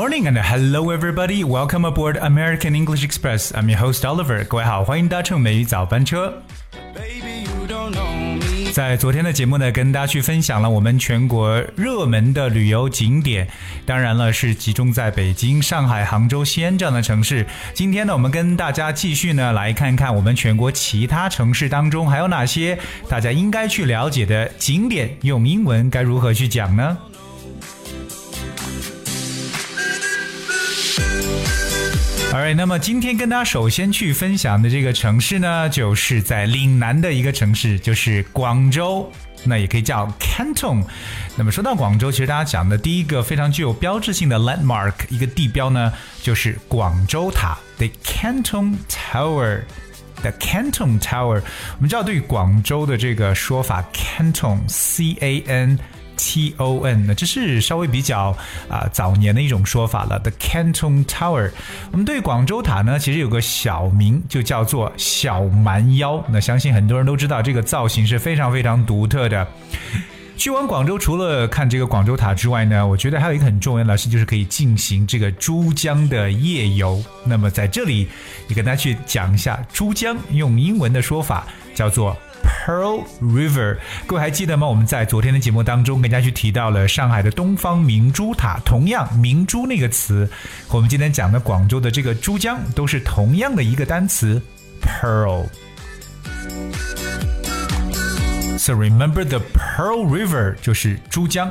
Morning and hello everybody. Welcome aboard American English Express. I'm your host Oliver. 各位好，欢迎搭乘美语早班车。在昨天的节目呢，跟大家去分享了我们全国热门的旅游景点，当然了，是集中在北京、上海、杭州、西安这样的城市。今天呢，我们跟大家继续呢来看看我们全国其他城市当中还有哪些大家应该去了解的景点，用英文该如何去讲呢 Alright，那么今天跟大家首先去分享的这个城市呢，就是在岭南的一个城市，就是广州，那也可以叫 Canton。那么说到广州，其实大家讲的第一个非常具有标志性的 landmark 一个地标呢，就是广州塔，The Canton Tower。The Canton Tower，我们知道对于广州的这个说法，Canton，C A N。T O N，那这是稍微比较啊早年的一种说法了。The Canton Tower，我们对广州塔呢，其实有个小名，就叫做小蛮腰。那相信很多人都知道，这个造型是非常非常独特的。去完广州，除了看这个广州塔之外呢，我觉得还有一个很重要的事，就是可以进行这个珠江的夜游。那么在这里，也跟大家去讲一下珠江，用英文的说法叫做。Pearl River，各位还记得吗？我们在昨天的节目当中，跟大家去提到了上海的东方明珠塔。同样，明珠那个词我们今天讲的广州的这个珠江都是同样的一个单词，Pearl。So remember the Pearl River 就是珠江。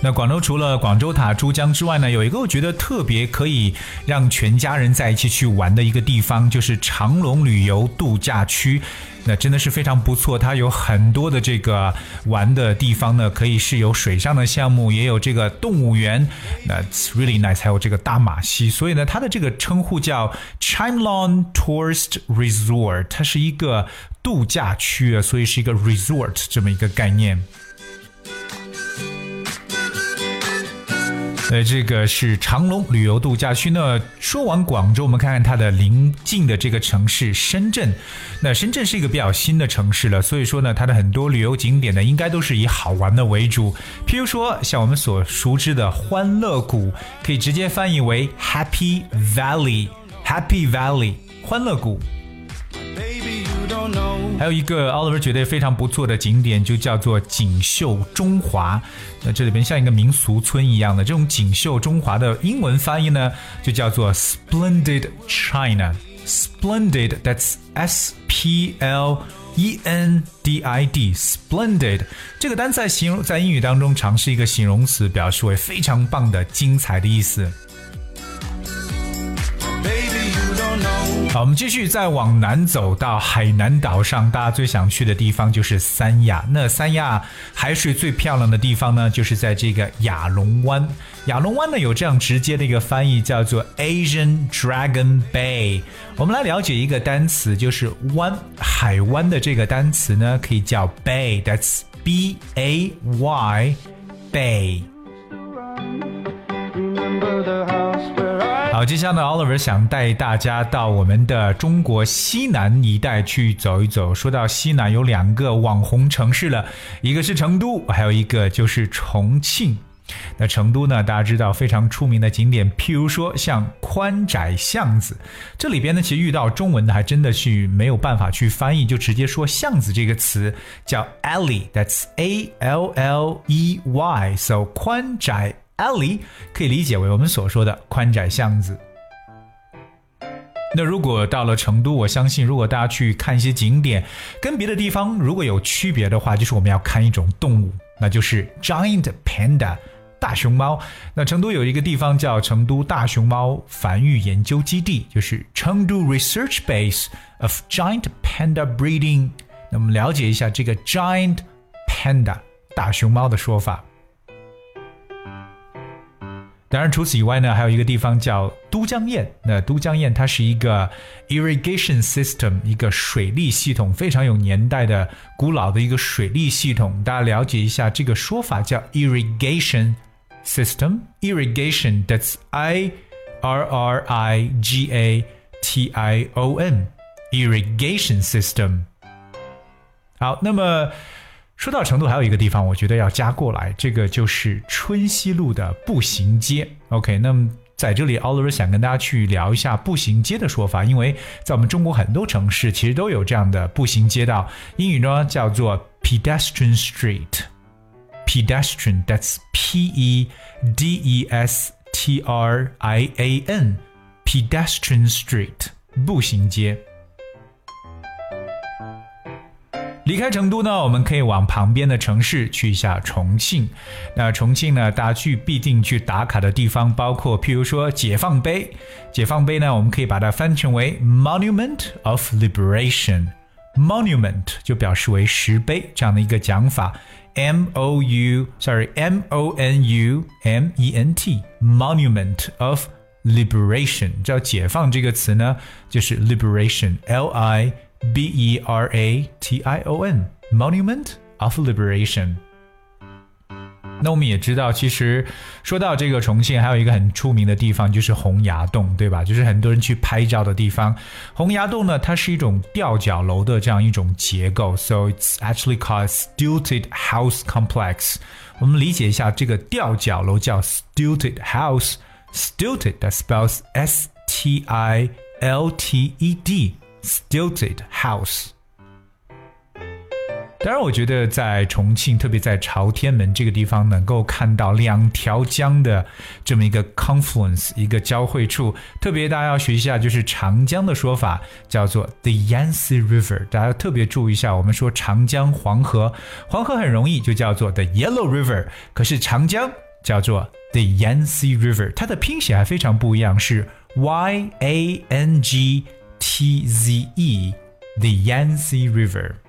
那广州除了广州塔、珠江之外呢，有一个我觉得特别可以让全家人在一起去玩的一个地方，就是长隆旅游度假区。那真的是非常不错，它有很多的这个玩的地方呢，可以是有水上的项目，也有这个动物园。那 really nice，还有这个大马戏。所以呢，它的这个称呼叫 Chimelong Tourist Resort，它是一个度假区啊，所以是一个 resort 这么一个概念。呃，这个是长隆旅游度假区呢。说完广州，我们看看它的邻近的这个城市深圳。那深圳是一个比较新的城市了，所以说呢，它的很多旅游景点呢，应该都是以好玩的为主。譬如说，像我们所熟知的欢乐谷，可以直接翻译为 Happy Valley，Happy Valley，欢乐谷。还有一个 Oliver 觉得非常不错的景点，就叫做锦绣中华。那这里边像一个民俗村一样的这种锦绣中华的英文翻译呢，就叫做 Splendid China。Splendid，that's S P L E N D I D，Splendid 这个单词在形容在英语当中常是一个形容词，表示为非常棒的、精彩的意思。好，我们继续再往南走到海南岛上，大家最想去的地方就是三亚。那三亚海水最漂亮的地方呢，就是在这个亚龙湾。亚龙湾呢有这样直接的一个翻译，叫做 Asian Dragon Bay。我们来了解一个单词，就是湾，海湾的这个单词呢，可以叫 Bay，That's B A Y，Bay。好，接下来 Oliver 想带大家到我们的中国西南一带去走一走。说到西南，有两个网红城市了，一个是成都，还有一个就是重庆。那成都呢，大家知道非常出名的景点，譬如说像宽窄巷子。这里边呢，其实遇到中文的还真的是没有办法去翻译，就直接说巷子这个词叫 alley，that's A L L E Y，so 宽窄。Alley 可以理解为我们所说的宽窄巷子。那如果到了成都，我相信如果大家去看一些景点，跟别的地方如果有区别的话，就是我们要看一种动物，那就是 giant panda 大熊猫。那成都有一个地方叫成都大熊猫繁育研究基地，就是成都 Research Base of Giant Panda Breeding。那我们了解一下这个 giant panda 大熊猫的说法。当然，除此以外呢，还有一个地方叫都江堰。那都江堰它是一个 irrigation system，一个水利系统，非常有年代的古老的一个水利系统。大家了解一下这个说法叫 irrigation system。irrigation，that's Irrigation N，irrigation system。好，那么。说到成都，还有一个地方，我觉得要加过来，这个就是春熙路的步行街。OK，那么在这里，Oliver 想跟大家去聊一下步行街的说法，因为在我们中国很多城市其实都有这样的步行街道，英语呢叫做 pedestrian street。pedestrian，that's P E D E S T R I A N，pedestrian street，步行街。离开成都呢，我们可以往旁边的城市去一下重庆。那重庆呢，大家去必定去打卡的地方，包括譬如说解放碑。解放碑呢，我们可以把它翻成为 Monument of Liberation。Monument 就表示为石碑这样的一个讲法。M O U，sorry，M O N U M E N T，Monument of Liberation。叫解放这个词呢，就是 Liberation，L I。B E R A T I O N Monument of Liberation。那我们也知道，其实说到这个重庆，还有一个很出名的地方就是洪崖洞，对吧？就是很多人去拍照的地方。洪崖洞呢，它是一种吊脚楼的这样一种结构，so it's actually called stilted house complex。我们理解一下，这个吊脚楼叫 stilted house，stilted that spells S T I L T E D。Stilted house。当然，我觉得在重庆，特别在朝天门这个地方，能够看到两条江的这么一个 confluence，一个交汇处。特别大家要学一下，就是长江的说法叫做 the Yangtze River。大家特别注意一下，我们说长江、黄河，黄河很容易就叫做 the Yellow River，可是长江叫做 the Yangtze River，它的拼写还非常不一样，是 Y A N G。T Z E the Yangtze River。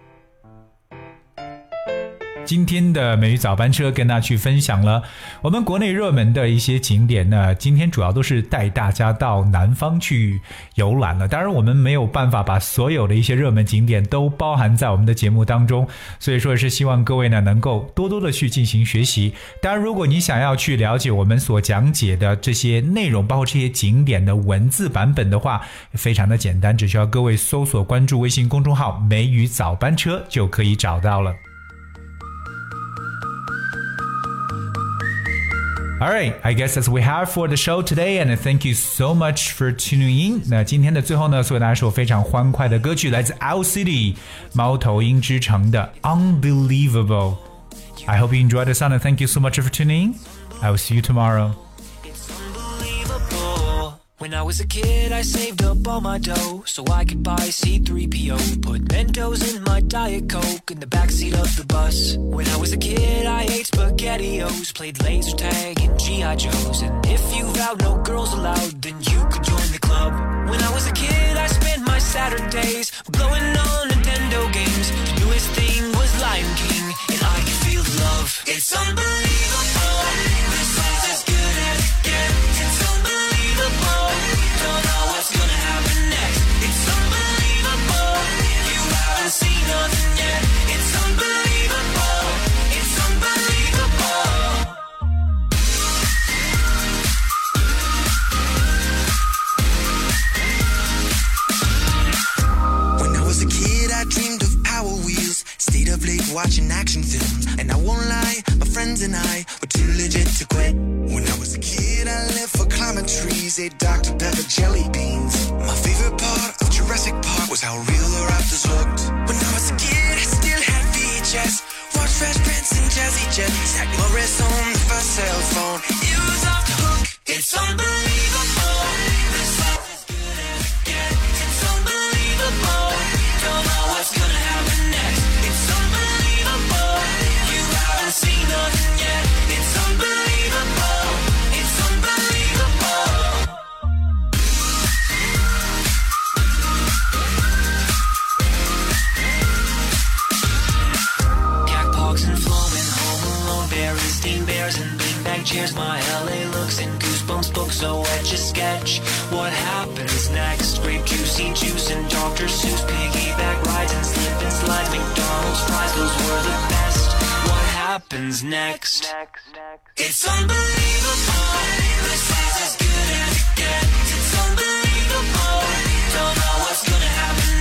今天的美语早班车跟大家去分享了我们国内热门的一些景点呢。今天主要都是带大家到南方去游览了。当然，我们没有办法把所有的一些热门景点都包含在我们的节目当中，所以说是希望各位呢能够多多的去进行学习。当然，如果你想要去了解我们所讲解的这些内容，包括这些景点的文字版本的话，非常的简单，只需要各位搜索关注微信公众号“美语早班车”就可以找到了。All right, I guess that's we have for the show today, and thank you so much for tuning in。那今天的最后呢，送给大家一首非常欢快的歌曲，来自 Owl City 猫头鹰之城的 Unbelievable。I hope you enjoyed the song and thank you so much for tuning in. I will see you tomorrow. When I was a kid, I saved up all my dough so I could buy C3PO. Put Mentos in my Diet Coke in the backseat of the bus. When I was a kid, I ate SpaghettiOs, played laser tag and G.I. Joes. And if you vowed no girls allowed, then you could join the club. When I was a kid, I spent my Saturdays blowing on Nintendo games. The newest thing was Lion King, and I could feel the love. It's unbelievable. Watching action films. And I won't lie, my friends and I were too legit to quit. When I was a kid, I lived for climbing trees, ate Dr. Pepper jelly beans. Happens next? Grape juicy juice and Dr. Seuss piggyback rides and slip and slides. McDonald's fries, those were the best. What happens next? It's unbelievable. This is as good as it gets. It's unbelievable. Don't know what's gonna happen next.